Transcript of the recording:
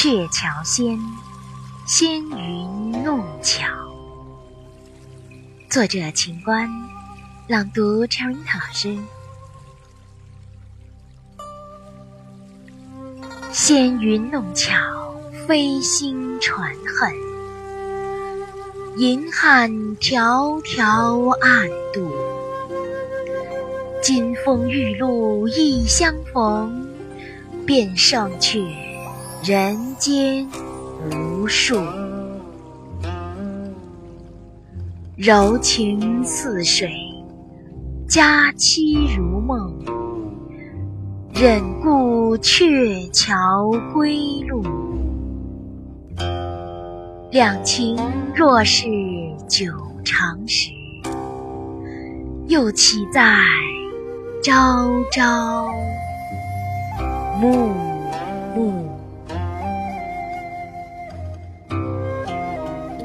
鹊桥仙，仙云弄巧。作者：秦观，朗读：陈云涛老师。仙云弄巧，飞星传恨。银汉迢迢暗度，金风玉露一相逢，便胜却人间无数。柔情似水，佳期如梦。忍顾鹊桥归路，两情若是久长时，又岂在朝朝暮暮？